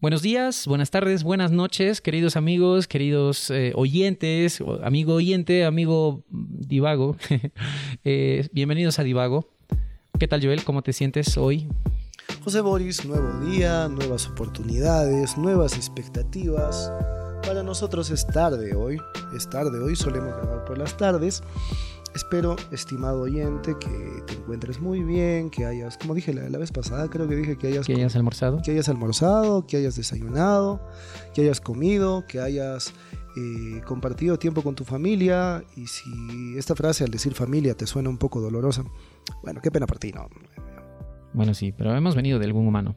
Buenos días, buenas tardes, buenas noches, queridos amigos, queridos eh, oyentes, amigo oyente, amigo divago. Eh, bienvenidos a Divago. ¿Qué tal, Joel? ¿Cómo te sientes hoy? José Boris, nuevo día, nuevas oportunidades, nuevas expectativas. Para nosotros es tarde hoy, es tarde hoy, solemos grabar por las tardes. Espero, estimado oyente, que te encuentres muy bien, que hayas, como dije la, vez pasada, creo que dije que hayas, que hayas almorzado, que hayas almorzado, que hayas desayunado, que hayas comido, que hayas eh, compartido tiempo con tu familia. Y si esta frase al decir familia te suena un poco dolorosa, bueno, qué pena por ti, ¿no? Bueno, sí, pero hemos venido de algún humano.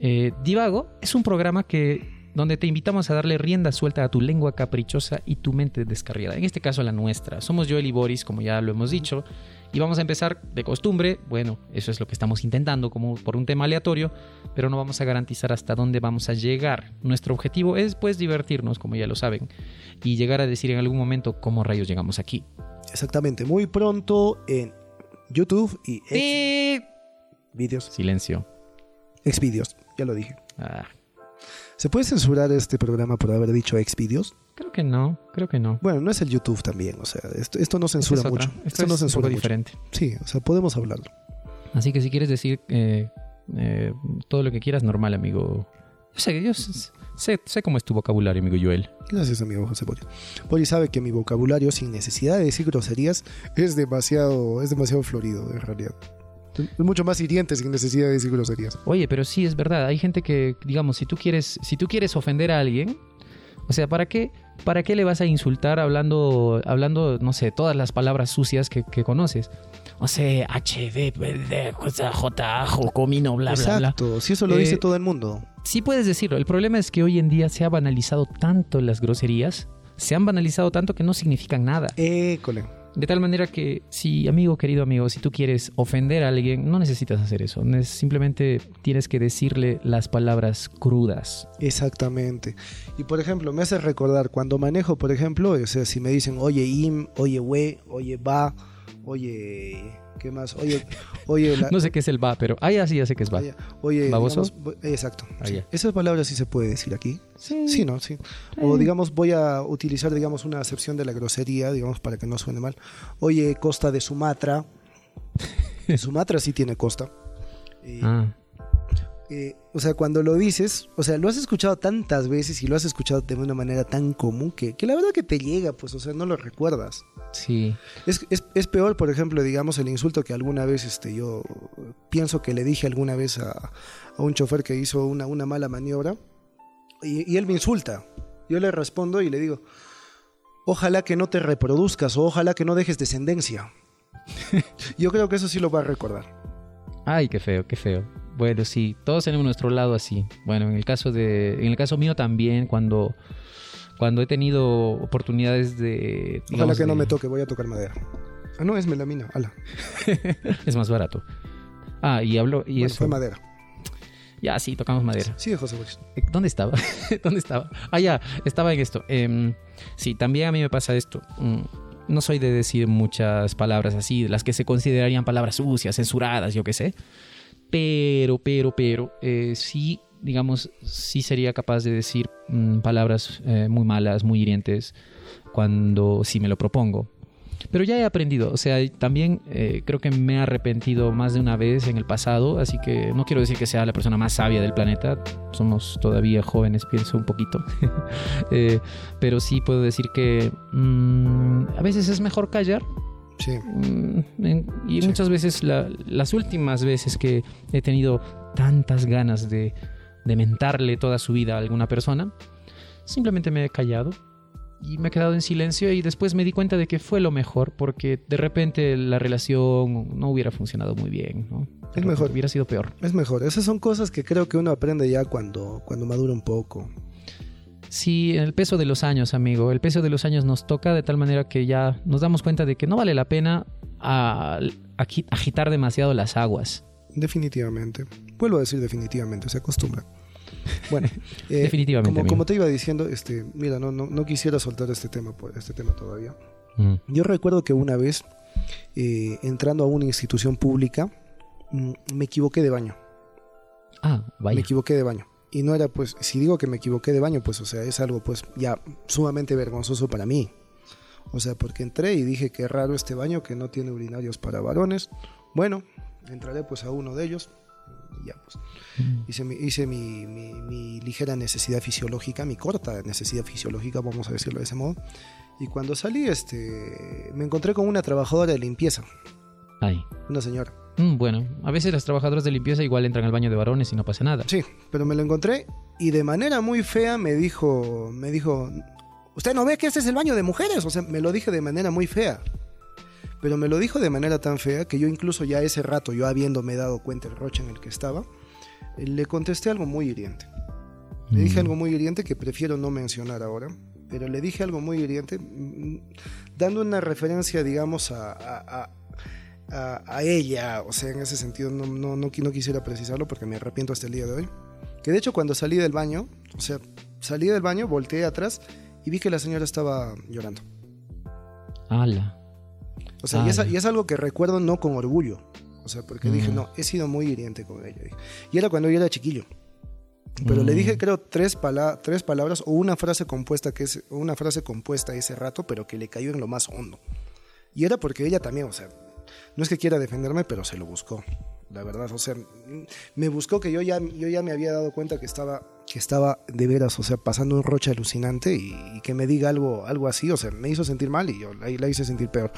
Eh, Divago es un programa que donde te invitamos a darle rienda suelta a tu lengua caprichosa y tu mente descarriada. En este caso la nuestra. Somos Joel y Boris, como ya lo hemos dicho, y vamos a empezar de costumbre. Bueno, eso es lo que estamos intentando, como por un tema aleatorio, pero no vamos a garantizar hasta dónde vamos a llegar. Nuestro objetivo es, pues, divertirnos, como ya lo saben, y llegar a decir en algún momento cómo rayos llegamos aquí. Exactamente, muy pronto en YouTube y ex... vídeos. Silencio. Xvideos, ya lo dije. Ah. ¿Se puede censurar este programa por haber dicho Xvideos? Creo que no, creo que no. Bueno, no es el YouTube también, o sea, esto, no censura mucho. Esto, no censura diferente. Sí, o sea, podemos hablarlo. Así que si quieres decir eh, eh, todo lo que quieras, normal, amigo. Yo sé, yo sé, sé, cómo es tu vocabulario, amigo Joel. Gracias, amigo José Boris. Boris sabe que mi vocabulario, sin necesidad de decir groserías, es demasiado, es demasiado florido, en realidad. Es mucho más hiriente sin necesidad de decir groserías. Oye, pero sí es verdad. Hay gente que, digamos, si tú quieres, si tú quieres ofender a alguien, o sea, ¿para qué, para qué le vas a insultar hablando, hablando, no sé, todas las palabras sucias que, conoces? O sea, HD, J, Comino, bla, bla, bla. Exacto, si eso lo dice eh, todo el mundo. Sí puedes decirlo. El problema es que hoy en día se ha banalizado tanto las groserías, se han banalizado tanto que no significan nada. Eh, cole. De tal manera que si, amigo, querido amigo, si tú quieres ofender a alguien, no necesitas hacer eso. Simplemente tienes que decirle las palabras crudas. Exactamente. Y por ejemplo, me hace recordar cuando manejo, por ejemplo, o sea, si me dicen, oye, im, oye, we, oye, va, oye ¿Qué más? Oye, oye. no sé qué es el va, pero. Ah, ya sí, ya sé que es va. Oye, ¿Baboso? exacto. Ah, Esas palabras sí se puede decir aquí. Sí. Sí, ¿no? Sí. O digamos, voy a utilizar, digamos, una acepción de la grosería, digamos, para que no suene mal. Oye, costa de Sumatra. Sumatra sí tiene costa. ah. Eh, o sea, cuando lo dices, o sea, lo has escuchado tantas veces y lo has escuchado de una manera tan común que, que la verdad que te llega, pues, o sea, no lo recuerdas. Sí. Es, es, es, peor, por ejemplo, digamos, el insulto que alguna vez este, yo pienso que le dije alguna vez a, a un chofer que hizo una, una mala maniobra y, y él me insulta. Yo le respondo y le digo, ojalá que no te reproduzcas o ojalá que no dejes descendencia. yo creo que eso sí lo va a recordar. Ay, qué feo, qué feo. Bueno, sí, todos tenemos nuestro lado así. Bueno, en el caso de, en el caso mío también, cuando, cuando he tenido oportunidades de. Ojalá que no me toque, voy a tocar madera. Ah, no, es melamina, ala. es más barato. Ah, y hablo y eso. Fue madera. Ya, sí, tocamos madera. Sí, José Luis. Eh, ¿Dónde estaba? ¿Dónde estaba? Ah, ya, estaba en esto. Em, sí, también a mí me pasa esto. Mm, no soy de decir muchas palabras así, las que se considerarían palabras sucias, censuradas, yo qué sé. Pero, pero, pero, eh, sí, digamos, sí sería capaz de decir mm, palabras eh, muy malas, muy hirientes, cuando sí me lo propongo. Pero ya he aprendido, o sea, también eh, creo que me he arrepentido más de una vez en el pasado, así que no quiero decir que sea la persona más sabia del planeta, somos todavía jóvenes, pienso un poquito, pero sí puedo decir que mm, a veces es mejor callar. Sí. Mm, y muchas veces, las últimas veces que he tenido tantas ganas de, de mentarle toda su vida a alguna persona, simplemente me he callado y me he quedado en silencio y después me di cuenta de que fue lo mejor porque de repente la relación no hubiera funcionado muy bien, ¿no? Es mejor. Hubiera sido peor. Es mejor. Esas son cosas que creo que uno aprende ya cuando, cuando madura un poco. Sí, el peso de los años, amigo. El peso de los años nos toca de tal manera que ya nos damos cuenta de que no vale la pena agitar demasiado las aguas. Definitivamente. Vuelvo a decir definitivamente, se acostumbra. Bueno, eh, definitivamente. Como, te iba diciendo, este, mira, no, no, quisiera soltar este tema, este tema todavía. Mm. Yo recuerdo que una vez, eh, entrando a una institución pública, mm, me equivoqué de baño. Ah, vaya. Me equivoqué de baño. Y no era, pues, si digo que me equivoqué de baño, pues, o sea, es algo, pues, ya sumamente vergonzoso para mí. O sea, porque entré y dije que raro este baño que no tiene urinarios para varones. Bueno, entraré pues a uno de ellos. Y ya, pues. Hice, mi, hice mi, mi- mi ligera necesidad fisiológica, mi corta necesidad fisiológica, vamos a decirlo de ese modo. Y cuando salí, este, me encontré con una trabajadora de limpieza, Ay. una señora. Mm, bueno, a veces las trabajadoras de limpieza igual entran al baño de varones y no pasa nada. Sí, pero me lo encontré y de manera muy fea me dijo, me dijo, ¿usted no ve que este es el baño de mujeres? O sea, me lo dije de manera muy fea. Pero me lo dijo de manera tan fea que yo incluso ya ese rato, yo habiéndome dado cuenta el roche en el que estaba, eh, le contesté algo muy hiriente. Le dije Mm. algo muy hiriente que prefiero no mencionar ahora, pero le dije algo muy hiriente, mm, dando una referencia, digamos, a, a- a- ella, o sea, en ese sentido no, no, no, no quisiera precisarlo porque me arrepiento hasta el día de hoy. Que de hecho cuando salí del baño, o sea, salí del baño, volteé atrás y vi que la señora estaba llorando. Ala. O sea, y, es, ya. y es algo que recuerdo no con orgullo. O sea, porque dije, Mm. no, he sido muy hiriente con ella. Y era cuando yo era chiquillo. Pero le Mm. dije, creo, tres, pala- tres palabras o una frase compuesta que es una frase compuesta ese rato, pero que le cayó en lo más hondo. Y era porque ella también, o sea, no es que quiera defenderme, pero se lo buscó. La verdad, o sea, me buscó que yo ya, yo ya me había dado cuenta que estaba, que estaba de veras, o sea, pasando un roche alucinante y, y que me diga algo, algo así, o sea, me hizo sentir mal y yo la, la hice sentir peor.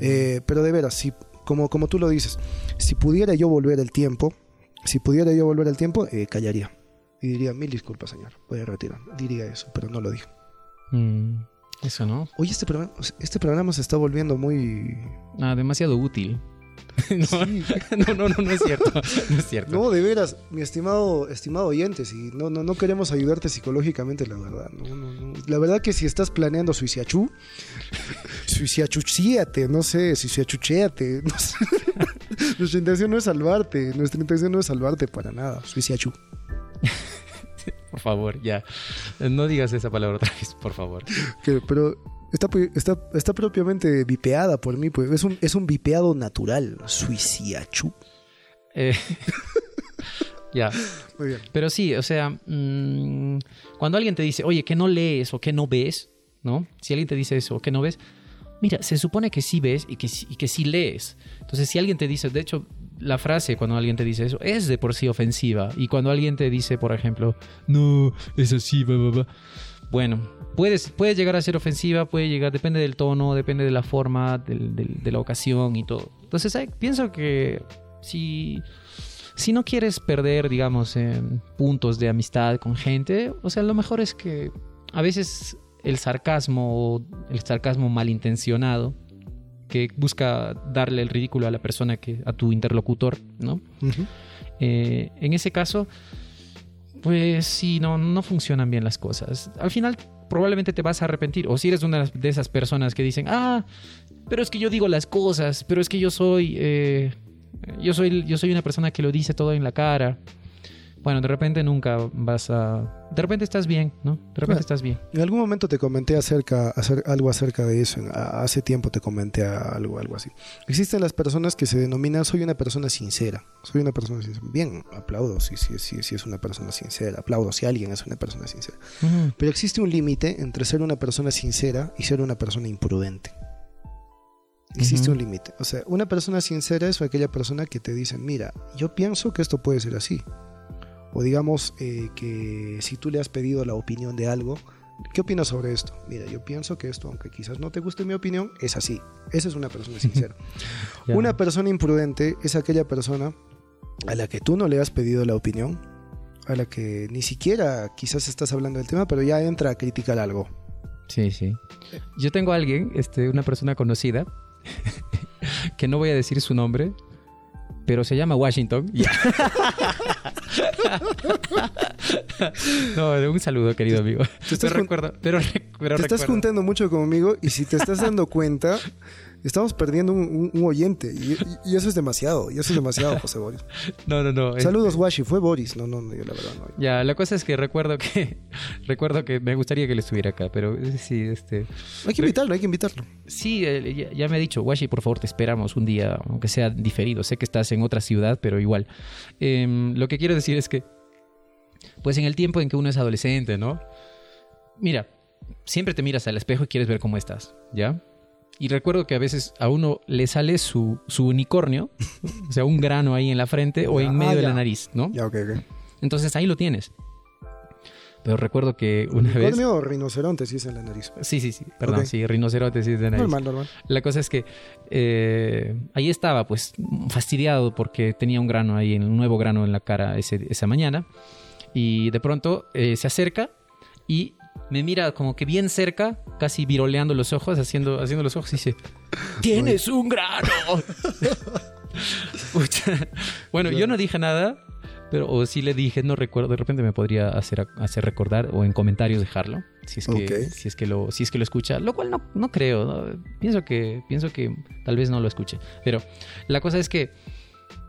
Eh, pero de veras, si, como, como tú lo dices, si pudiera yo volver el tiempo, si pudiera yo volver el tiempo, eh, callaría. Y diría, mil disculpas, señor, voy a retirar. Diría eso, pero no lo dijo. Mm, Eso, ¿no? Oye, este programa, este programa se está volviendo muy... Ah, demasiado útil. no, Sí. no, no, no, no es cierto. No es cierto. No, de veras, mi estimado, estimado oyente, si no, no, no queremos ayudarte psicológicamente, la verdad. No, no, no. La verdad que si estás planeando suiciachú, suiciachuchíate, no sé, suiciachuchéate, no sé. Nuestra intención no es salvarte, nuestra intención no es salvarte para nada, suiciachú. Por favor, ya. No digas esa palabra otra vez, por favor. Que- pero está, está, está propiamente vipeada por mí, pues es un, es un vipeado natural, suiciachú. Eh, ya. Muy bien. Pero sí, o sea, mm, cuando alguien te dice, oye, que no lees o que no ves, ¿no? Si alguien te dice eso, que no ves, mira, se supone que sí ves y que, y que sí lees. Entonces, si alguien te dice, de hecho, la frase cuando alguien te dice eso es de por sí ofensiva. Y cuando alguien te dice, por ejemplo, no, es así, va, va, va", Bueno, puedes, puede llegar a ser ofensiva, puede llegar, depende del tono, depende de la forma, de la ocasión y todo. Entonces, pienso que si si no quieres perder, digamos, puntos de amistad con gente, o sea, lo mejor es que a veces el sarcasmo, el sarcasmo malintencionado, que busca darle el ridículo a la persona que, a tu interlocutor, ¿no? Eh, en ese caso, pues sí, no, no funcionan bien las cosas. Al final probablemente te vas a arrepentir. O si eres una de esas personas que dicen, ah, pero es que yo digo las cosas, pero es que yo soy, eh, yo soy, yo soy una persona que lo dice todo en la cara. Bueno, de repente nunca vas a... De repente estás bien, ¿no? De repente estás bien. En algún momento te comenté acerca, hacer algo acerca de eso. hace tiempo te comenté algo, algo así. Existen las personas que se denominan soy una persona sincera. Soy una persona sincera. Bien, aplaudo si, si, si, si es una persona sincera. Aplaudo si alguien es una persona sincera. Pero existe un límite entre ser una persona sincera y ser una persona imprudente. Existe Ujú. un límite. O sea, una persona sincera es aquella persona que te dice, mira, yo pienso que esto puede ser así. O digamos eh, que si tú le has pedido la opinión de algo, ¿qué opinas sobre esto? Mira, yo pienso que esto, aunque quizás no te guste mi opinión, es así. Esa es una persona sincera. Una persona imprudente es aquella persona a la que tú no le has pedido la opinión, a la que ni siquiera quizás estás hablando del tema, pero ya entra a criticar algo. Sí, sí. Yo tengo a alguien, este, una persona conocida, que no voy a decir su nombre, pero se llama Washington. no, un saludo, querido amigo. Te estás, Pero jun- recuerdo, pero, rec- pero te estás juntando mucho conmigo y si te estás dando cuenta, estamos perdiendo un, un- un oyente y, eso es demasiado, y eso es demasiado, José Boris. No, no, no. es- Saludos, Washi, fue Boris. No, no, no, yo la verdad no. Ya, la cosa es que recuerdo que recuerdo que me gustaría que él estuviera acá, pero eh, sí, este, Hay que invitarlo, hay que invitarlo. sí, eh, ya, ya me ha dicho, Washi, por favor, te esperamos un día, aunque sea diferido. Sé que estás en otra ciudad, pero igual. Em, lo que quiero decir es que pues en el tiempo en que uno es adolescente, ¿no? Mira, siempre te miras al espejo y quieres ver cómo estás, ¿ya? Y recuerdo que a veces a uno le sale su, su unicornio, o sea, un grano ahí en la frente o en medio ah, de la nariz, ¿no? Ya, ok, ok. Entonces ahí lo tienes. Pero recuerdo que una vez... Unicornio o rinoceronte si es en la nariz. Sí, sí, sí, perdón, Ok. sí, rinoceronte sí es de nariz. Normal, normal. La cosa es que eh, ahí estaba, pues, fastidiado porque tenía un grano ahí, un nuevo grano en la cara ese- esa mañana. Y de pronto eh, se acerca y me mira como que bien cerca, casi viroleando los ojos, haciendo, haciendo los ojos y dice: ¡Tienes un grano! Bueno, yo no dije nada, pero o sí le dije, no recuerdo, de repente me podría hacer, hacer recordar o en comentarios dejarlo, si es que, si es que, lo, si es que lo escucha, lo cual no, no creo, ¿no? Pienso, que, pienso que tal vez no lo escuche, pero la cosa es que,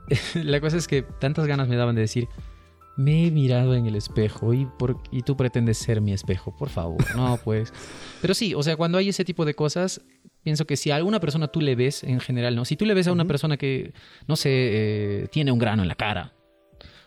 la cosa es que tantas ganas me daban de decir, me he mirado en el espejo y, por, y tú pretendes ser mi espejo, por favor, no pues. Pero sí, o sea, cuando hay ese tipo de cosas, pienso que si a alguna persona tú le ves en general, ¿no? Si tú le ves a una persona que, no sé, eh, tiene un grano en la cara,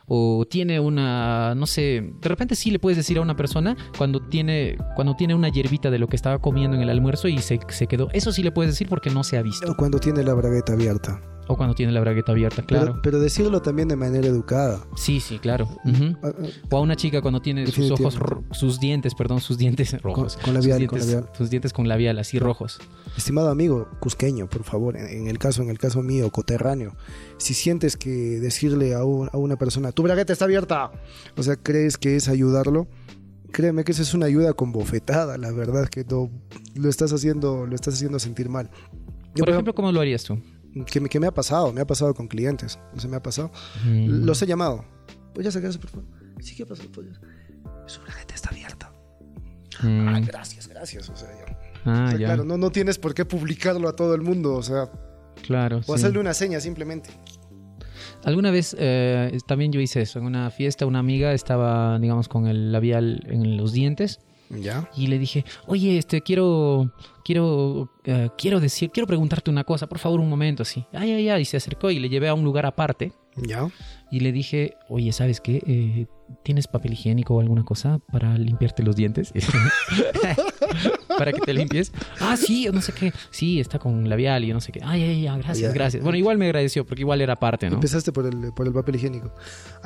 o tiene una, no sé, de repente sí le puedes decir a una persona cuando tiene, cuando tiene una hierbita de lo que estaba comiendo en el almuerzo y se, se quedó, eso sí le puedes decir porque no se ha visto, O cuando tiene la bragueta abierta. O cuando tiene la bragueta abierta, claro. Pero, decirlo también de manera educada. Sí, sí, claro. Ah, ah, O a una chica cuando tiene sus ojos, sus dientes, perdón, sus dientes rojos. con labial, sus con dientes, labial. Sus dientes con labial, así rojos. Estimado amigo cusqueño, por favor, en, en el caso, en el caso mío, coterráneo, si sientes que decirle a, un- a una persona, tu bragueta está abierta, o sea, crees que es ayudarlo, créeme que esa es una ayuda con bofetada, la verdad que no, lo estás haciendo, lo estás haciendo sentir mal. Yo, Por ejemplo, ¿cómo lo harías tú? Que, me- que me ha pasado, me ha pasado con clientes, o sea, me ha pasado. Mm. Los he llamado. Pues ya sacarse, por favor. Sí, ¿qué pasó? Pues, su bragueta está abierta. Mm. Ah, gracias, gracias. O sea, ya. Ah, O sea, ya. claro, no, no tienes por qué publicarlo a todo el mundo, o sea, Claro. o sí. hacerle una seña simplemente. Alguna vez eh, también yo hice eso. En una fiesta, una amiga estaba, digamos, con el labial en los dientes ¿Ya? y le dije, oye, este, quiero, quiero, eh, quiero decir, quiero preguntarte una cosa, por favor, un momento, así. Ay, ay, ay. Y se acercó y le llevé a un lugar aparte ¿Ya? y le dije, oye, ¿sabes qué? Eh, ¿Tienes papel higiénico o alguna cosa para limpiarte los dientes? para que te limpies. Ah, sí, no sé qué. Sí, está con labial y no sé qué. Ay, ay, ay, gracias, Ya. gracias. Bueno, igual me agradeció porque igual era parte, ¿no? Empezaste por el, por el papel higiénico.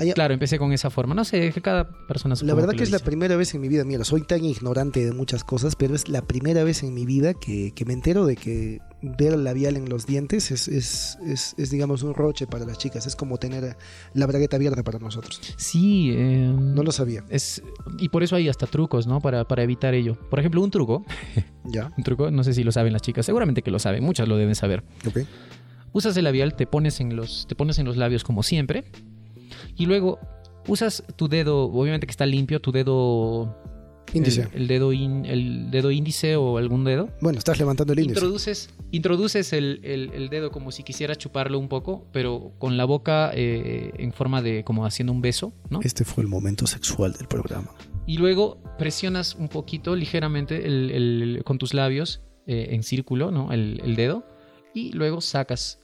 Ya. Claro, empecé con esa forma. No sé, que cada persona La verdad lo que es la primera vez en mi vida, mira, soy tan ignorante de muchas cosas, pero es la primera vez en mi vida que, que me entero de que ver el labial en los dientes es, es, es, es, digamos, un roche para las chicas. Es como tener la bragueta abierta para nosotros. Sí, eh, No lo sabía. es y por eso hay hasta trucos, ¿no? Para, para evitar ello. Por ejemplo, un truco, ¿Ya? un truco, no sé si lo saben las chicas, seguramente que lo saben, muchas lo deben saber. Ok. Usas el labial, te pones en los, te pones en los labios como siempre, y luego usas tu dedo, obviamente que está limpio, tu dedo Índice. el, el dedo in- el dedo índice o algún dedo. Bueno, estás levantando el índice. Introduces, introduces el, el- el dedo como si quisieras chuparlo un poco, pero con la boca eh, en forma de como haciendo un beso, ¿no? Este fue el momento sexual del programa. Y luego presionas un poquito, ligeramente, el- con tus labios eh, en círculo, ¿no? El dedo. Y luego sacas,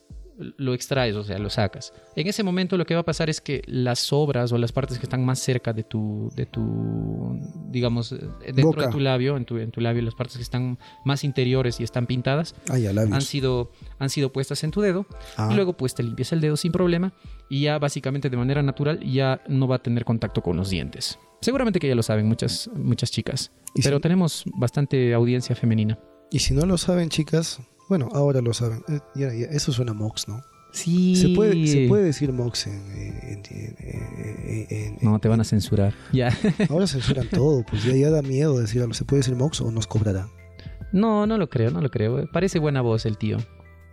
lo extraes, o sea, lo sacas. En ese momento lo que va a pasar es que las sobras o las partes que están más cerca de tu, de tu digamos, dentro Boca. de tu labio, en tu, en tu labio, las partes que están más interiores y están pintadas, han sido, han sido puestas en tu dedo. Ah, Y luego pues te limpias el dedo sin problema y ya básicamente de manera natural ya no va a tener contacto con los dientes. Seguramente que ya lo saben muchas, muchas chicas, pero si- tenemos bastante audiencia femenina. Y si no lo saben, chicas, bueno, ahora lo saben. Eh, ya, ya, eso suena Mox, ¿no? Sí. Se puede, se puede decir Mox en... en- en- No, te van a censurar. Ya. Ahora censuran todo, pues ya, ya da miedo decirlo. ¿Se puede decir Mox o nos cobrarán? No, no lo creo, no lo creo. Parece buena voz el tío.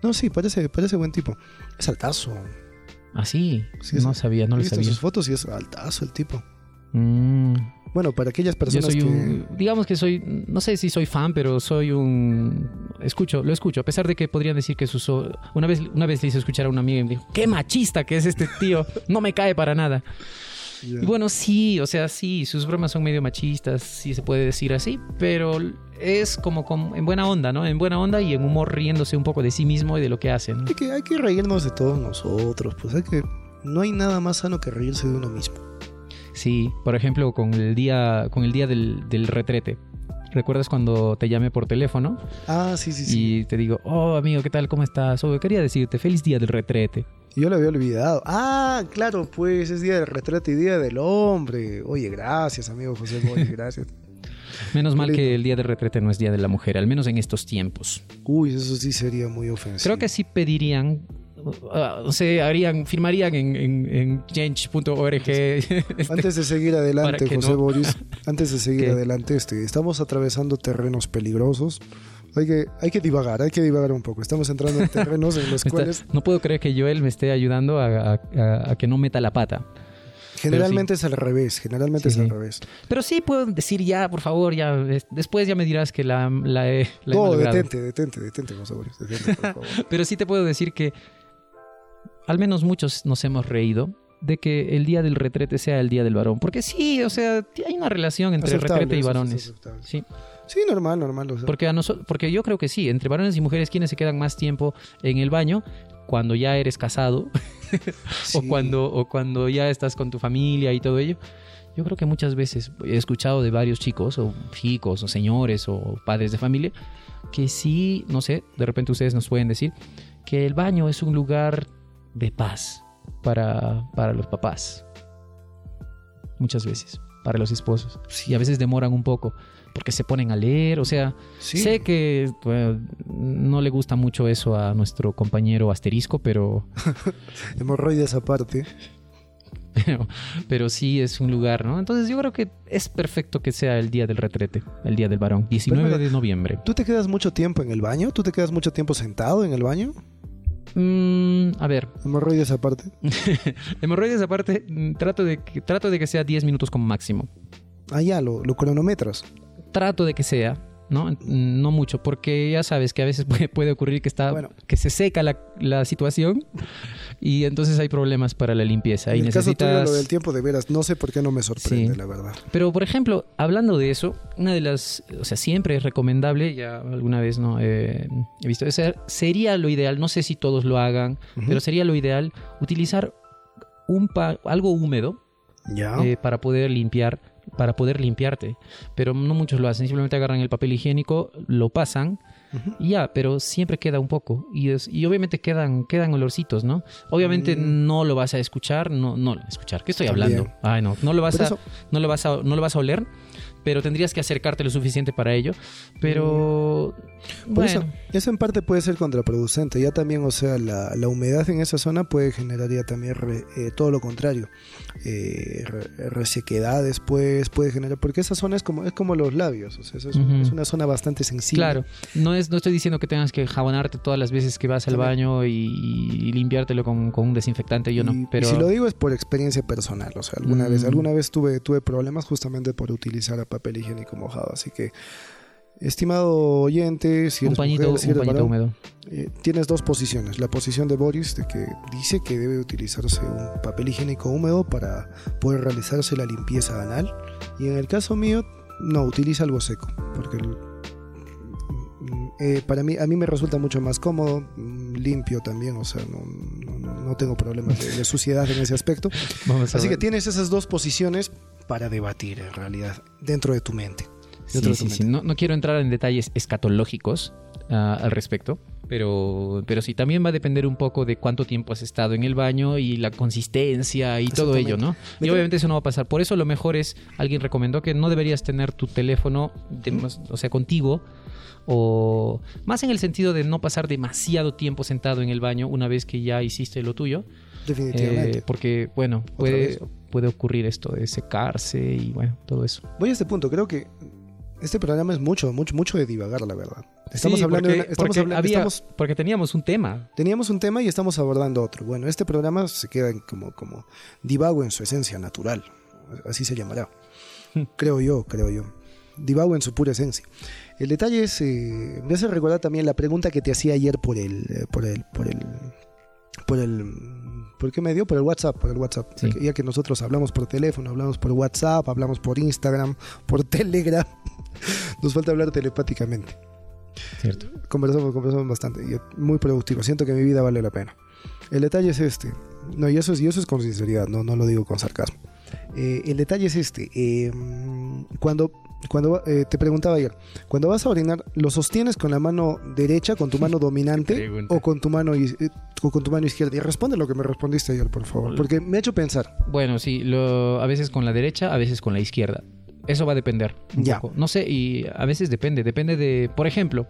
No, sí, parece, parece buen tipo. Es altazo. Ah, sí. Sí, no sí. sabía, no lo sabía. sus fotos y es altazo el tipo. Mm. Bueno, para aquellas Yo personas soy que... un, digamos que soy, no sé si soy fan, pero soy un, escucho, lo escucho, a pesar de que podrían decir que sus, una vez, una vez le hice escuchar a una amiga y me dijo, qué machista que es este tío, no me cae para nada. Y bueno, sí, o sea, sí, sus bromas son medio machistas, sí se puede decir así, pero es como, como en buena onda, ¿no? En buena onda y en humor riéndose un poco de sí mismo y de lo que hace, ¿no? Hay que, hay que reírnos de todos nosotros, pues hay que... No hay nada más sano que reírse de uno mismo. Sí, por ejemplo, con el día, con el día del, del retrete. ¿Recuerdas cuando te llamé por teléfono? Ah, sí, sí, sí. Y te digo, oh amigo, ¿qué tal? ¿Cómo estás? Oh, quería decirte, feliz día del retrete. Yo lo había olvidado. Ah, claro, pues es día del retrete y día del hombre. Oye, gracias, amigo José Boris, gracias. Menos mal que el día del retrete no es día de la mujer, al menos en estos tiempos. Uy, eso sí sería muy ofensivo. Creo que sí pedirían, uh, o sea, harían, firmarían en, en, en change.org. Antes de seguir adelante, José no. Boris, antes de seguir ¿Qué? adelante, este, estamos atravesando terrenos peligrosos. Hay que, hay que divagar, hay que divagar un poco. Estamos entrando en terrenos en los está- cuales no puedo creer que Joel me esté ayudando a, a- a- a que no meta la pata. generalmente es al revés, generalmente Sí, es al revés. Pero sí puedo decir ya, por favor, ya. es- Después ya me dirás que la, la he, la he No, detente, detente, detente, José Boris, detente, por favor. Pero sí te puedo decir que al menos muchos nos hemos reído de que el día del retrete sea el día del varón. Porque sí, o sea, hay una relación entre Aceptable, retrete y varones. Sí, Sí, normal, normal. o sea. porque, a porque yo creo que sí, entre varones y mujeres, ¿quiénes se quedan más tiempo en el baño? Cuando ya eres casado o, cuando, o cuando ya estás con tu familia y todo ello. Yo creo que muchas veces he escuchado de varios chicos, o chicos, o señores, o padres de familia, que sí, no sé, de repente ustedes nos pueden decir, que el baño es un lugar de paz para, para los papás. Muchas veces, para los esposos. Sí. Y a veces demoran un poco, porque se ponen a leer, o sea, Sí. sé que bueno, no le gusta mucho eso a nuestro compañero asterisco, pero... Hemorroides aparte. pero, pero sí es un lugar, ¿no? Entonces yo creo que es perfecto que sea el día del retrete, el día del varón, 19 Pero, de noviembre. ¿Tú te quedas mucho tiempo en el baño? ¿Tú te quedas mucho tiempo sentado en el baño? Mm, a ver, Hemorroides aparte. hemorroides aparte, mm, trato de, que, trato de que sea 10 minutos como máximo. Ah, ya, lo, lo cronometras. Trato de que sea, ¿no? No mucho, porque ya sabes que a veces puede, puede ocurrir que, está, Bueno. que se seca la, la situación y entonces hay problemas para la limpieza. y En el caso tuyo, necesitas... lo del tiempo, de veras, no sé por qué no me sorprende, Sí. la verdad. Pero, por ejemplo, hablando de eso, una de las, o sea, siempre es recomendable, ya alguna vez no Eh, he visto, sería lo ideal, no sé si todos lo hagan, pero sería lo ideal utilizar un pa- algo húmedo eh, para poder limpiar, para poder limpiarte. Pero no muchos lo hacen, simplemente agarran el papel higiénico, lo pasan y ya, pero siempre queda un poco. Y, es- y obviamente quedan, quedan olorcitos, ¿no? Obviamente Mm. no lo vas a escuchar, no, no, escuchar, ¿qué estoy hablando? Ay, no, no lo vas a eso, no lo vas a, no lo vas a oler, pero tendrías que acercarte lo suficiente para ello. Pero Mm. por bueno, eso, eso en parte puede ser contraproducente. Ya también, o sea, la, la humedad en esa zona puede generar ya también re- eh, todo lo contrario. Eh, re- resequedad después puede generar, porque esa zona es como, es como los labios, o sea, es, una zona bastante sensible. claro, no es no estoy diciendo que tengas que jabonarte todas las veces que vas al También. baño y, y limpiártelo con, con un desinfectante, yo Y- no, y pero si lo digo es por experiencia personal, o sea, alguna Mm. vez, alguna vez tuve, tuve problemas justamente por utilizar papel higiénico mojado, así que estimado oyente, si un eres pañito, mujer, si un pañito varón, húmedo. eh, tienes dos posiciones, la posición de Boris de que dice que debe utilizarse un papel higiénico húmedo para poder realizarse la limpieza anal y en el caso mío no utiliza algo seco, porque el- mm, eh, para mí a mí me resulta mucho más cómodo, mm, limpio también, o sea, no, no- no- tengo problemas de, de suciedad en ese aspecto. Vamos Así que tienes esas dos posiciones para debatir en realidad dentro de tu mente. Sí, de sí, tu sí. mente. No, no quiero entrar en detalles escatológicos ah, al respecto, pero, pero sí, también va a depender un poco de cuánto tiempo has estado en el baño y la consistencia y todo ello, ¿no? Y obviamente eso no va a pasar. Por eso lo mejor es, alguien recomendó que no deberías tener tu teléfono, de- o sea, contigo, o más en el sentido de no pasar demasiado tiempo sentado en el baño una vez que ya hiciste lo tuyo, Definitivamente. eh, porque, bueno, puede, puede ocurrir esto de secarse y bueno, todo eso. Voy a este punto, creo que este programa es mucho, mucho, mucho de divagar, la verdad. Estamos Sí, hablando de una- estamos porque hablando- había- estamos- porque teníamos un tema. teníamos un tema y estamos abordando otro. Bueno, este programa se queda en como, como divago en su esencia natural. Así se llamará. creo yo, creo yo. Divago en su pura esencia. El detalle es, eh, me hace recordar también la pregunta que te hacía ayer por el, eh, por el, por el, por el, ¿por qué medio? Por el WhatsApp, por el WhatsApp. Sí. Ya que nosotros hablamos por teléfono, hablamos por WhatsApp, hablamos por Instagram, por Telegram. Nos falta hablar telepáticamente. Cierto. Conversamos, conversamos bastante y es muy productivo. Siento que mi vida vale la pena. El detalle es este. No, y eso es, y eso es con sinceridad, no, no lo digo con sarcasmo. Eh, el detalle es este. eh, cuando cuando eh, te preguntaba ayer, cuando vas a orinar, ¿lo sostienes con la mano derecha, con tu mano dominante, o con tu mano eh, o con tu mano izquierda? Y responde lo que me respondiste ayer, por favor, porque me ha hecho pensar. Bueno, sí, lo, a veces con la derecha, a veces con la izquierda. Eso va a depender. un Ya. poco. No sé, y a veces depende. Depende de, por ejemplo,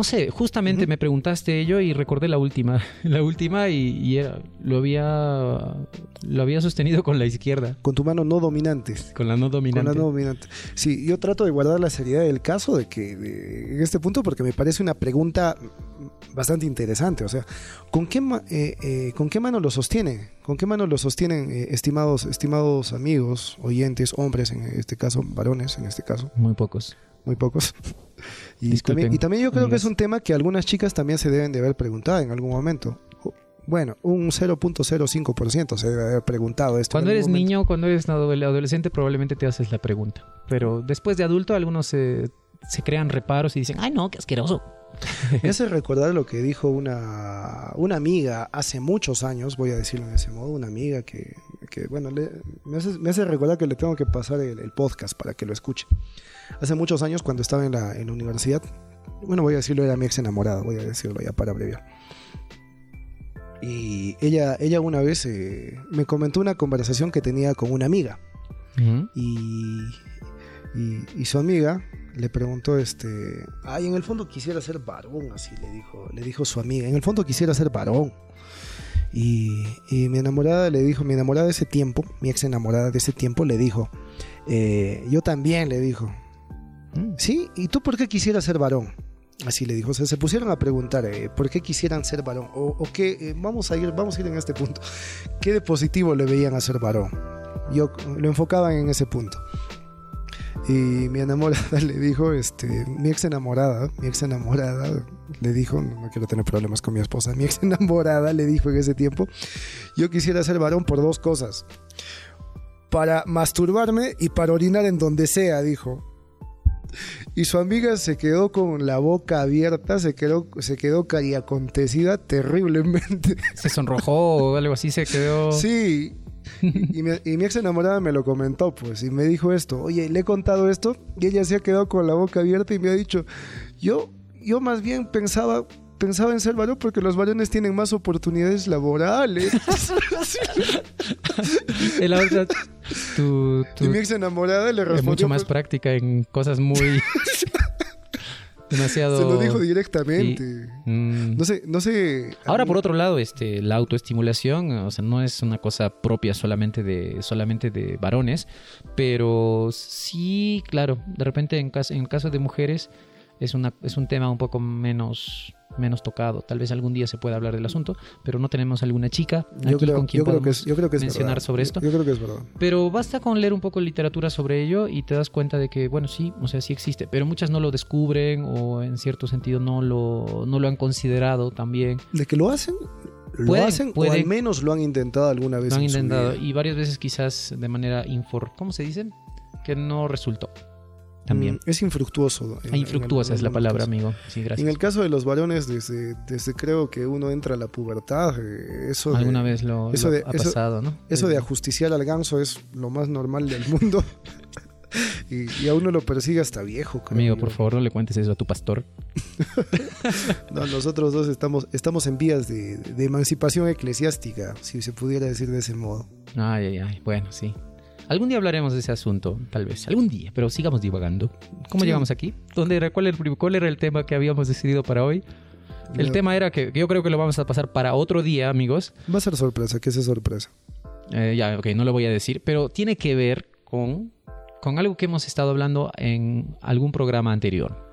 no sé, justamente me preguntaste ello y recordé la última. La última y, y era, lo había lo había sostenido con la izquierda, Con tu mano no dominante. con la no Con dominante. la no dominante. Sí, yo trato de guardar la seriedad del caso de que de- en este punto porque me parece una pregunta bastante interesante. O sea, ¿con qué, ma- eh, eh, ¿con qué mano lo sostiene? ¿Con qué mano lo sostienen, eh, estimados, estimados amigos, oyentes, hombres, en este caso, varones, en este caso, Muy pocos. Muy pocos? Y también, y también yo creo que es un tema que algunas chicas también se deben de haber preguntado en algún momento. Bueno, un 0.05% se debe haber preguntado esto. en Cuando eres momento. niño, cuando eres adole- adolescente, probablemente te haces la pregunta. Pero después de adulto, algunos se, se crean reparos y dicen, ay no, qué asqueroso. Me hace recordar lo que dijo una, una amiga hace muchos años, voy a decirlo de ese modo, una amiga que, que, bueno, le- me, hace, me hace recordar que le tengo que pasar el, el podcast para que lo escuche. Hace muchos años, cuando estaba en la, en la universidad, bueno, voy a decirlo, era mi ex enamorada, voy a decirlo ya para abreviar. Y ella, ella una vez eh, me comentó una conversación que tenía con una amiga y, y su amiga le preguntó este ay en el fondo quisiera ser varón así le dijo le dijo su amiga en el fondo quisiera ser varón y, y mi enamorada le dijo mi enamorada de ese tiempo mi ex enamorada de ese tiempo le dijo eh, yo también le dijo Mm. sí y tú por qué quisieras ser varón así le dijo. O sea se pusieron a preguntar eh, por qué quisieran ser varón o, o qué eh, vamos a ir vamos a ir en este punto. Qué de positivo le veían a ser varón yo lo enfocaban en ese punto. Y mi enamorada le dijo, este, mi ex enamorada, mi ex enamorada le dijo, no, quiero tener problemas con mi esposa, mi ex enamorada le dijo en ese tiempo, yo quisiera ser varón por dos cosas, para masturbarme y para orinar en donde sea, dijo. Y su amiga se quedó con la boca abierta, se quedó, se quedó cariacontecida terriblemente. Se sonrojó o algo así, se quedó... Sí. Y, mi, y mi ex enamorada me lo comentó, pues, y me dijo esto. Oye, le he contado esto y ella se ha quedado con la boca abierta y me ha dicho, yo, yo más bien pensaba, pensaba en ser varón porque los varones tienen más oportunidades laborales. Y la otra, tu, tu- y mi ex enamorada le es respondió, mucho más práctica en cosas muy... demasiado... se lo dijo directamente. Mm. No sé, no sé. Ahora, mí- por otro lado, este, la autoestimulación, o sea, no es una cosa propia solamente de, solamente de varones, pero sí, claro, de repente en caso, en caso de mujeres es, una, es un tema un poco menos, menos tocado. Tal vez algún día se pueda hablar del asunto, pero no tenemos alguna chica yo aquí creo, con quien yo creo que podamos es, yo creo que es mencionar verdad. sobre esto. Yo, yo creo que es verdad. Pero basta con leer un poco de literatura sobre ello y te das cuenta de que, bueno, sí, o sea, sí existe, pero muchas no lo descubren o en cierto sentido no lo, no lo han considerado también. De que lo hacen, lo Pueden, hacen o al menos lo han intentado alguna vez. Lo han en su intentado vida. y varias veces quizás de manera infor... ¿Cómo se dice? Que no resultó. También. Mm, Es infructuoso. en- Ah, infructuosa en es la palabra, casos. amigo. Sí, gracias. En el caso de los varones, desde, desde creo que uno entra a la pubertad, eh, eso, Alguna de, vez lo, eso lo de- ha eso- pasado, ¿no? eso de ajusticiar al ganso es lo más normal del mundo. y, y a uno lo persigue hasta viejo. creo Amigo, por favor, no le cuentes eso a tu pastor. No, nosotros dos estamos, estamos en vías de, de emancipación eclesiástica, si se pudiera decir de ese modo. Ay, ay, ay. Bueno, sí. Algún día hablaremos de ese asunto, tal vez. Algún día, pero sigamos divagando. ¿Cómo Sí. llegamos aquí? ¿Dónde era, cuál, era, el prim- cuál era el tema que habíamos decidido para hoy? El tema era que, yo creo que lo vamos a pasar para otro día, amigos. Va a ser sorpresa, que sea sorpresa. Eh, ya, ok, no lo voy a decir, pero tiene que ver con, con algo que hemos estado hablando en algún programa anterior.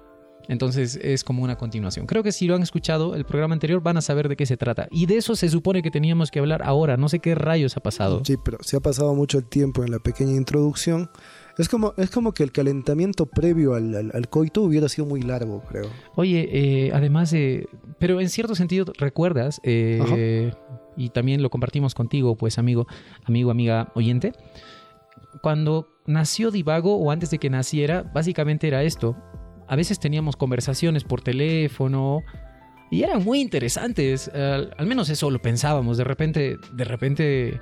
Entonces es como una continuación. Creo que si lo han escuchado el programa anterior van a saber de qué se trata. Y de eso se supone que teníamos que hablar ahora. No sé qué rayos ha pasado. Sí, pero se ha pasado mucho el tiempo en la pequeña introducción. Es como, es como que el calentamiento previo al, al- al coito hubiera sido muy largo, creo. Oye, eh, además de... Pero en cierto sentido, ¿recuerdas? Eh, y también lo compartimos contigo, pues amigo, amigo, amiga, oyente. Cuando nació Divago o antes de que naciera, básicamente era esto. A veces teníamos conversaciones por teléfono, Y eran muy interesantes, al, menos eso lo pensábamos. De repente, de repente,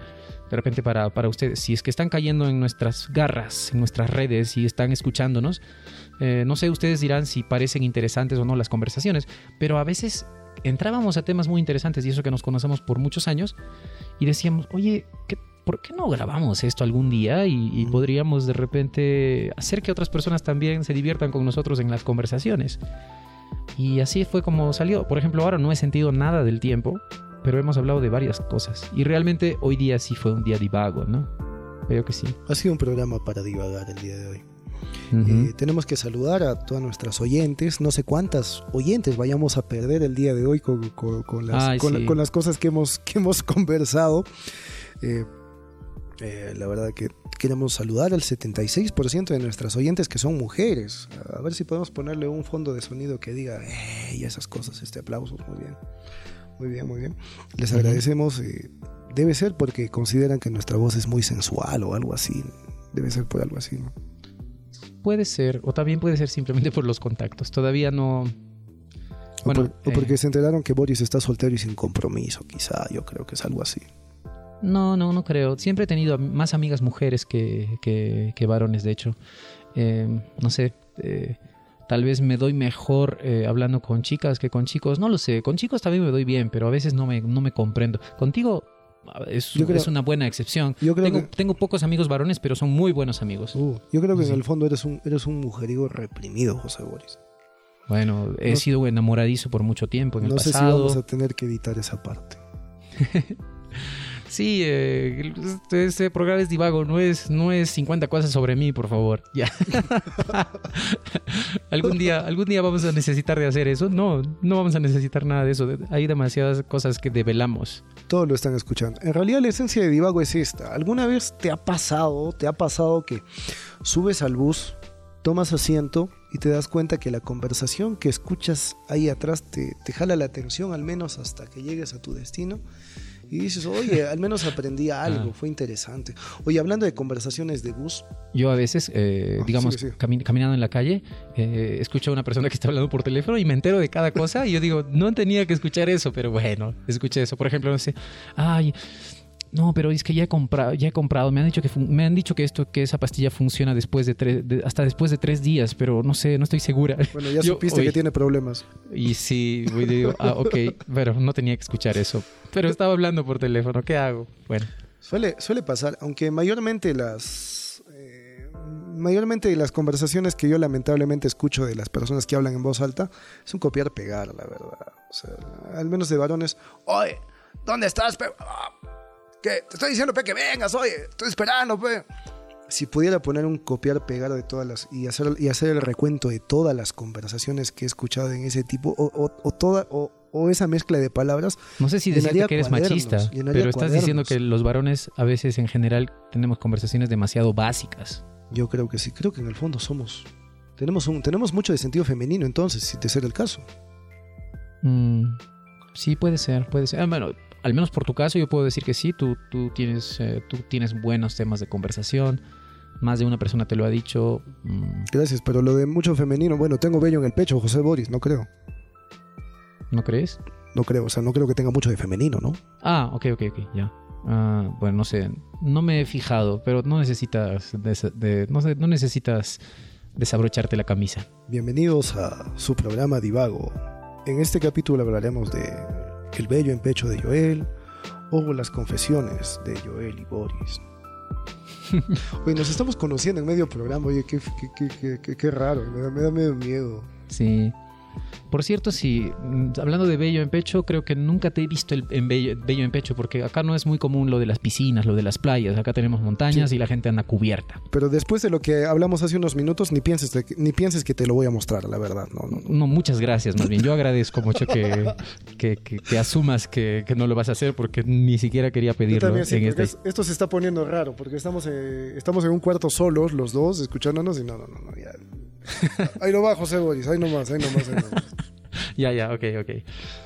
de repente para, para ustedes, si es que están cayendo en nuestras garras, en nuestras redes y están escuchándonos, eh, no sé, ustedes dirán si parecen interesantes o no las conversaciones, pero a veces entrábamos a temas muy interesantes y eso que nos conocemos por muchos años y decíamos, oye, ¿qué, ¿por qué no grabamos esto algún día y, y, podríamos de repente hacer que otras personas también se diviertan con nosotros en las conversaciones? Y así fue como salió. Por ejemplo, ahora no he sentido nada del tiempo, pero hemos hablado de varias cosas. Y realmente hoy día sí fue un día divago, ¿no? Creo que sí. Ha sido un programa para divagar el día de hoy. Uh -huh. eh, tenemos que saludar a todas nuestras oyentes. No sé cuántas oyentes vayamos a perder el día de hoy con, con, con, las, Ay, sí. con, las, cosas que hemos, que hemos conversado. Eh, eh, la verdad que queremos saludar al 76% de nuestras oyentes que son mujeres. A ver si podemos ponerle un fondo de sonido que diga, y esas cosas, este aplauso, muy bien. Muy bien, muy bien. Les agradecemos. Eh, debe ser porque consideran que nuestra voz es muy sensual o algo así. Debe ser por algo así, ¿no? Puede ser, o también puede ser simplemente por los contactos. Todavía no. Bueno, o, por, o porque eh... se enteraron que Boris está soltero y sin compromiso, quizá. Yo creo que es algo así. No, no, no creo. Siempre he tenido más amigas mujeres que, que, que varones, de hecho. Eh, no sé, eh, tal vez me doy mejor eh, hablando con chicas que con chicos. No lo sé, con chicos también me doy bien, pero a veces no me, no me comprendo. Contigo es, creo, es una buena excepción. Yo creo tengo, que, tengo, pocos amigos varones, pero son muy buenos amigos. Uh, yo creo que sí. en el fondo eres un, eres un mujeriego reprimido, José Boris. Bueno, he no, sido enamoradizo por mucho tiempo en no el pasado. pasado. sé si vamos a tener que editar esa parte. Sí, eh, este programa es divago, no es, no es 50 cosas sobre mí, por favor. Ya. algún día, algún día vamos a necesitar de hacer eso. No, no vamos a necesitar nada de eso. Hay demasiadas cosas que develamos. Todos lo están escuchando. En realidad la esencia de divago es esta. ¿Alguna vez te ha pasado, te ha pasado que subes al bus, tomas asiento y te das cuenta que la conversación que escuchas ahí atrás te, te jala la atención al menos hasta que llegues a tu destino? Y dices, oye, al menos aprendí algo, ah. fue interesante. Oye, hablando de conversaciones de bus. Yo a veces, eh, oh, digamos. Cami caminando en la calle, eh, escucho a una persona que está hablando por teléfono y me entero de cada cosa y yo digo, no tenía que escuchar eso, pero bueno, escuché eso. Por ejemplo, no sé, ay, no, pero es que ya he comprado, ya he comprado. Me han dicho que me han dicho que esto, que esa pastilla funciona después de tres, de, hasta después de tres días, pero no sé, no estoy segura. Bueno, ya Yo, supiste oye, que tiene problemas. Y sí, voy digo, ah, ok, pero no tenía que escuchar eso. Pero estaba hablando por teléfono, ¿qué hago? Bueno. Suele, suele pasar, aunque mayormente las eh, mayormente las conversaciones que yo lamentablemente escucho de las personas que hablan en voz alta es un copiar pegar, la verdad. O sea, al menos de varones, oye, ¿dónde estás? Pe que te estoy diciendo, pe, que vengas, oye, estoy esperando, pe. Si pudiera poner un copiar pegar de todas las y hacer y hacer el recuento de todas las conversaciones que he escuchado en ese tipo o, o, o toda o, o, esa mezcla de palabras. No sé si decirte que eres machista, pero estás diciendo que los varones a veces en general tenemos conversaciones demasiado básicas. Yo creo que sí, creo que en el fondo somos tenemos un tenemos mucho de sentido femenino entonces, si te ser el caso. Mm, sí puede ser, puede ser. Ah, bueno, al menos por tu caso, yo puedo decir que sí, tú, tú, tienes, eh, tú tienes buenos temas de conversación. Más de una persona te lo ha dicho. Mm. Gracias, pero lo de mucho femenino, bueno, tengo vello en el pecho, José Boris, no creo. ¿No crees? No creo, o sea, no creo que tenga mucho de femenino, ¿no? Ah, ok, ok, ok, ya. Uh, bueno, no sé, no me he fijado, pero no necesitas, de, de, no, sé, no necesitas desabrocharte la camisa. Bienvenidos a su programa Divago. En este capítulo hablaremos de el bello en pecho de Joel o las confesiones de Joel y Boris. Oye, nos estamos conociendo en medio programa, oye, qué, qué, qué, qué, qué raro, me da, me da medio miedo. Sí. Por cierto, si hablando de bello en pecho, creo que nunca te he visto el, en en pecho, porque acá no es muy común lo de las piscinas, lo de las playas. Acá tenemos montañas sí. y la gente anda cubierta. Pero después de lo que hablamos hace unos minutos, ni pienses, ni pienses que te lo voy a mostrar, la verdad. No, no, no. no muchas gracias, más bien. Yo agradezco mucho que, que, que, que asumas que, no lo vas a hacer, porque ni siquiera quería pedirlo. También, sí, en este... Esto se está poniendo raro, porque estamos, eh, estamos en un cuarto solos, los dos, escuchándonos, y no, no, no, no ya. Ahí no va José Boris, ahí nomás, ahí nomás, ahí nomás. ya, ya, ok, ok.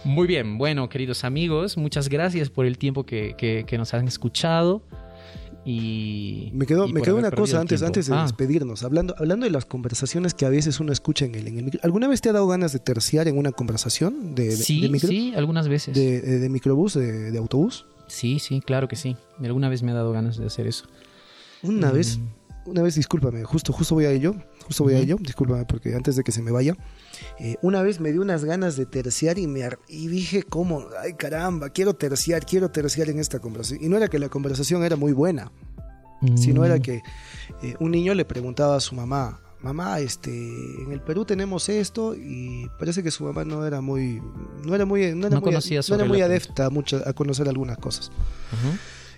Muy bien, bueno, queridos amigos, muchas gracias por el tiempo que, que, que nos han escuchado. y... Me quedó, y me quedó una cosa antes, antes de Ah, despedirnos, hablando, hablando de las conversaciones que a veces uno escucha en el, en el micro. ¿Alguna vez te ha dado ganas de terciar en una conversación de, de- sí, de micro? sí, algunas veces. De, de- de microbús, de, de autobús? Sí, sí, claro que sí. Alguna vez me ha dado ganas de hacer eso. Una Mm. vez, una vez, discúlpame, justo, justo voy a ello, justo voy a ello, discúlpame porque antes de que se me vaya, eh, una vez me dio unas ganas de terciar y me y dije cómo, ay caramba, quiero terciar, quiero terciar en esta conversación. Y no era que la conversación era muy buena, sino era Mm, que eh, un niño le preguntaba a su mamá, mamá, este, en el Perú tenemos esto y parece que su mamá no era muy, no era muy, no era No muy, no era muy adepta a, mucho- a conocer algunas cosas.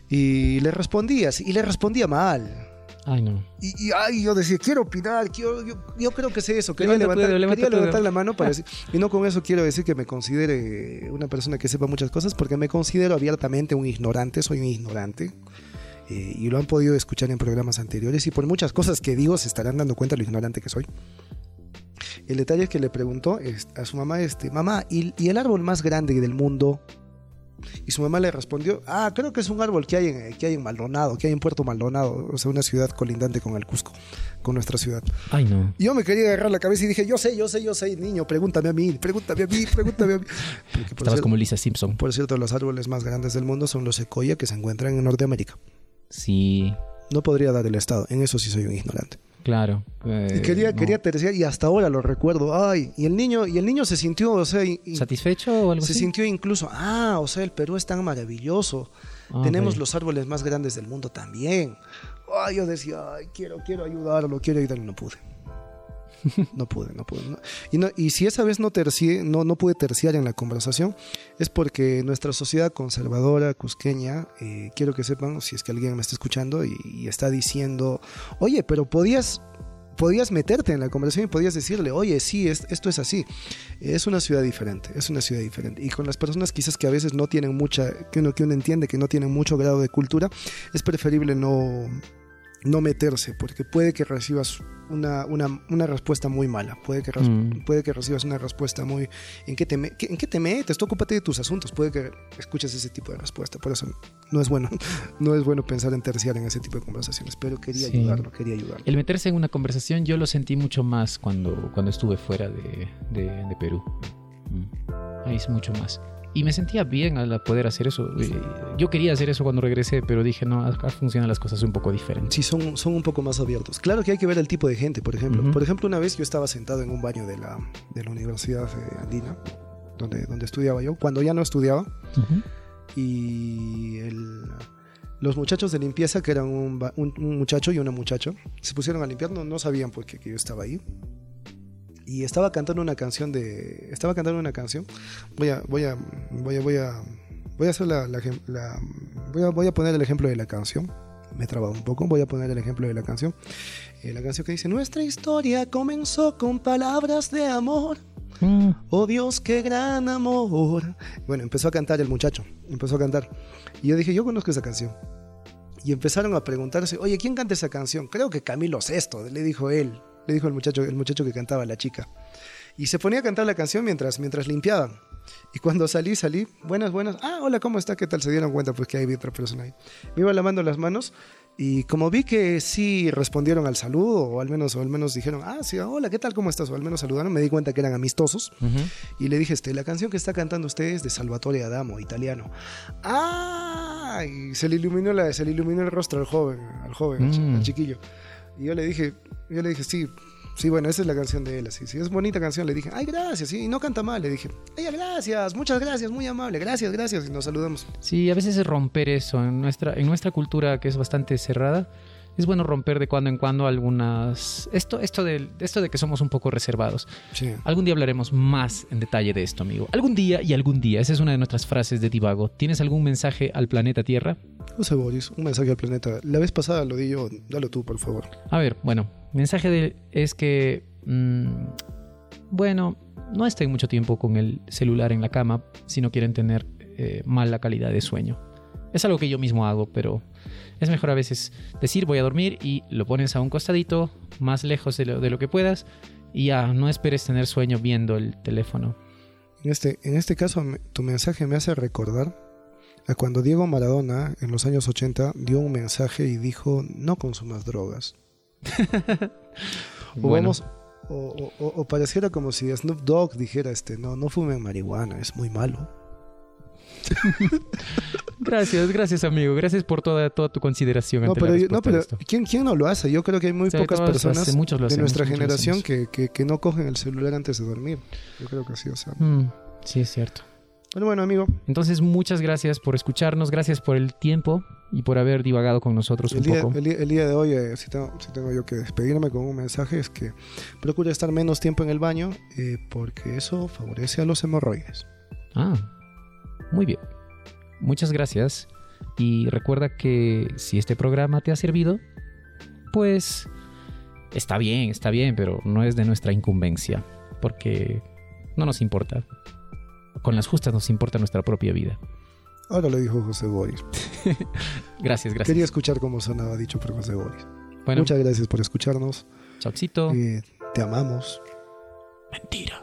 Y le respondía, y le respondía mal. Ay, no. Y, y, ay, yo decía, quiero opinar, quiero, yo, yo creo que sé eso. Quería, Levanta levantar, levanta quería la mano para decir, y no con eso quiero decir que me considere una persona que sepa muchas cosas, porque me considero abiertamente un ignorante, soy un ignorante. eh, y lo han podido escuchar en programas anteriores, y por muchas cosas que digo se estarán dando cuenta de lo ignorante que soy. El detalle es que le preguntó a su mamá, este, mamá, ¿y, y el árbol más grande del mundo? Y su mamá le respondió, ah, creo que es un árbol que hay en, que hay en Maldonado, que hay en Puerto Maldonado, o sea, una ciudad colindante con el Cusco, con nuestra ciudad. Ay, no. Y yo me quería agarrar la cabeza y dije, yo sé, yo sé, yo sé, niño, pregúntame a mí, pregúntame a mí, pregúntame a mí. Estabas como Lisa Simpson. por cierto, los árboles más grandes del mundo son los secoya que se encuentran en Norteamérica. Sí, No podría dar el estado, en eso sí soy un ignorante. Claro. eh, Y quería, no. quería terciar y hasta ahora lo recuerdo. Ay, y el niño, y el niño se sintió, o sea, y- ¿Satisfecho o algo se así? sintió incluso, ah, o sea, el Perú es tan maravilloso. Ah, Tenemos los árboles más grandes del mundo también. Ay, yo decía, ay, quiero, quiero ayudarlo, quiero ayudarlo, y no pude. No pude, no pude. no. Y, no- y si esa vez no, tercié, no, no pude terciar en la conversación, es porque nuestra sociedad conservadora, cusqueña, eh, quiero que sepan, si es que alguien me está escuchando y, está diciendo, oye, pero podías, podías meterte en la conversación y podías decirle, oye, sí, es- esto es así. Es una ciudad diferente, es una ciudad diferente. Y con las personas quizás que a veces no tienen mucha, que uno, que uno entiende que no tienen mucho grado de cultura, es preferible no, no meterse, porque puede que recibas una, una, una respuesta muy mala, puede que, Mm. puede que recibas una respuesta muy... ¿en qué, te me- qué- ¿En qué te metes? Tú ocúpate de tus asuntos, puede que escuches ese tipo de respuesta, por eso no es bueno, no es bueno pensar en terciar en ese tipo de conversaciones, pero quería Sí. ayudarlo, quería ayudarlo. El meterse en una conversación yo lo sentí mucho más cuando, cuando estuve fuera de, de- de Perú. Mm. Ahí es mucho más. Y me sentía bien al poder hacer eso. Eh, Yo quería hacer eso cuando regresé, pero dije, no, acá funcionan las cosas un poco diferentes. Sí, son, son un poco más abiertos. Claro que hay que ver el tipo de gente, por ejemplo. Ujú. Por ejemplo, una vez yo estaba sentado en un baño de la, de la Universidad eh, Andina, donde, donde estudiaba yo, cuando ya no estudiaba, Ujú. y el- los muchachos de limpieza, que eran un, un- un muchacho y una muchacha, se pusieron a limpiar, no, no sabían por qué que yo estaba ahí. Y estaba cantando una canción de. Estaba cantando una canción. Voy a. Voy a. Voy a. Voy a, voy a hacer la, la voy, a, voy a poner el ejemplo de la canción. Me he trabado un poco. Voy a poner el ejemplo de la canción. Eh, la canción que dice: Nuestra historia comenzó con palabras de amor. Mm. Oh Dios, qué gran amor. Bueno, empezó a cantar el muchacho, empezó a cantar. Y yo dije, yo conozco esa canción. Y empezaron a preguntarse, oye, ¿quién canta esa canción? Creo que Camilo Sesto, le dijo él, le dijo el muchacho, el muchacho que cantaba, la chica. Y se ponía a cantar la canción mientras, mientras limpiaban. Y cuando salí, salí, buenas, buenas. Ah, hola, ¿cómo está? ¿Qué tal? Se dieron cuenta pues que hay otra persona ahí. Me iba lavando las manos y como vi que sí respondieron al saludo, o al menos, o al menos dijeron, ah, sí, hola, ¿qué tal? ¿Cómo estás? O al menos saludaron, me di cuenta que eran amistosos. Y le dije, este, la canción que está cantando usted es de Salvatore Adamo, italiano. ¡Ah! Y se le iluminó, la, se le iluminó el rostro al joven, al joven, al Mm. al chiquillo. Y yo le dije, yo le dije, sí, sí, bueno, esa es la canción de él, así. Sí, es bonita canción. Le dije, ay, gracias, sí, y no canta mal. Le dije, ay, gracias, muchas gracias, muy amable, gracias, gracias. Y nos saludamos. Sí, a veces es romper eso. En nuestra, en nuestra cultura, que es bastante cerrada, es bueno romper de cuando en cuando algunas. Esto, esto, de, esto de que somos un poco reservados. Sí. Algún día hablaremos más en detalle de esto, amigo. Algún día y algún día. Esa es una de nuestras frases de Divago. ¿Tienes algún mensaje al planeta Tierra? No sé, Boris, un mensaje al planeta. La vez pasada lo di yo, dalo tú, por favor. A ver, bueno, mensaje de, es que, mm, bueno, no estén mucho tiempo con el celular en la cama si no quieren tener eh, mala calidad de sueño. Es algo que yo mismo hago, pero es mejor a veces decir voy a dormir y lo pones a un costadito, más lejos de lo, de lo que puedas, y ya, no esperes tener sueño viendo el teléfono. En este, en este caso, tu mensaje me hace recordar a cuando Diego Maradona en los años 80 dio un mensaje y dijo no consumas drogas. o, Bueno. vamos- o, o- o pareciera como si Snoop Dogg dijera este no, no fumen marihuana, es muy malo. Gracias, gracias amigo. Gracias por toda, toda tu consideración. No, pero, yo- no, pero. ¿quién, ¿quién no lo hace? Yo creo que hay muy Sí, pocas personas muchos lo de nuestra muchos generación que, que, que no cogen el celular antes de dormir. Yo creo que sí, o sea. Mm, sí, es cierto. Bueno, bueno, amigo. Entonces, muchas gracias por escucharnos, gracias por el tiempo y por haber divagado con nosotros El un día, poco. el día- el día de hoy, eh, si, tengo, si tengo yo que despedirme con un mensaje, es que procure estar menos tiempo en el baño eh, porque eso favorece a los hemorroides. Ah, muy bien. Muchas gracias. Y recuerda que si este programa te ha servido, pues está bien, está bien, pero no es de nuestra incumbencia, porque no nos importa. Con las justas nos importa nuestra propia vida. Ahora lo dijo José Boris. Gracias, gracias. Quería escuchar cómo sonaba dicho por José Boris. Bueno, Muchas gracias por escucharnos. chaucito. Eh, te amamos. Mentira.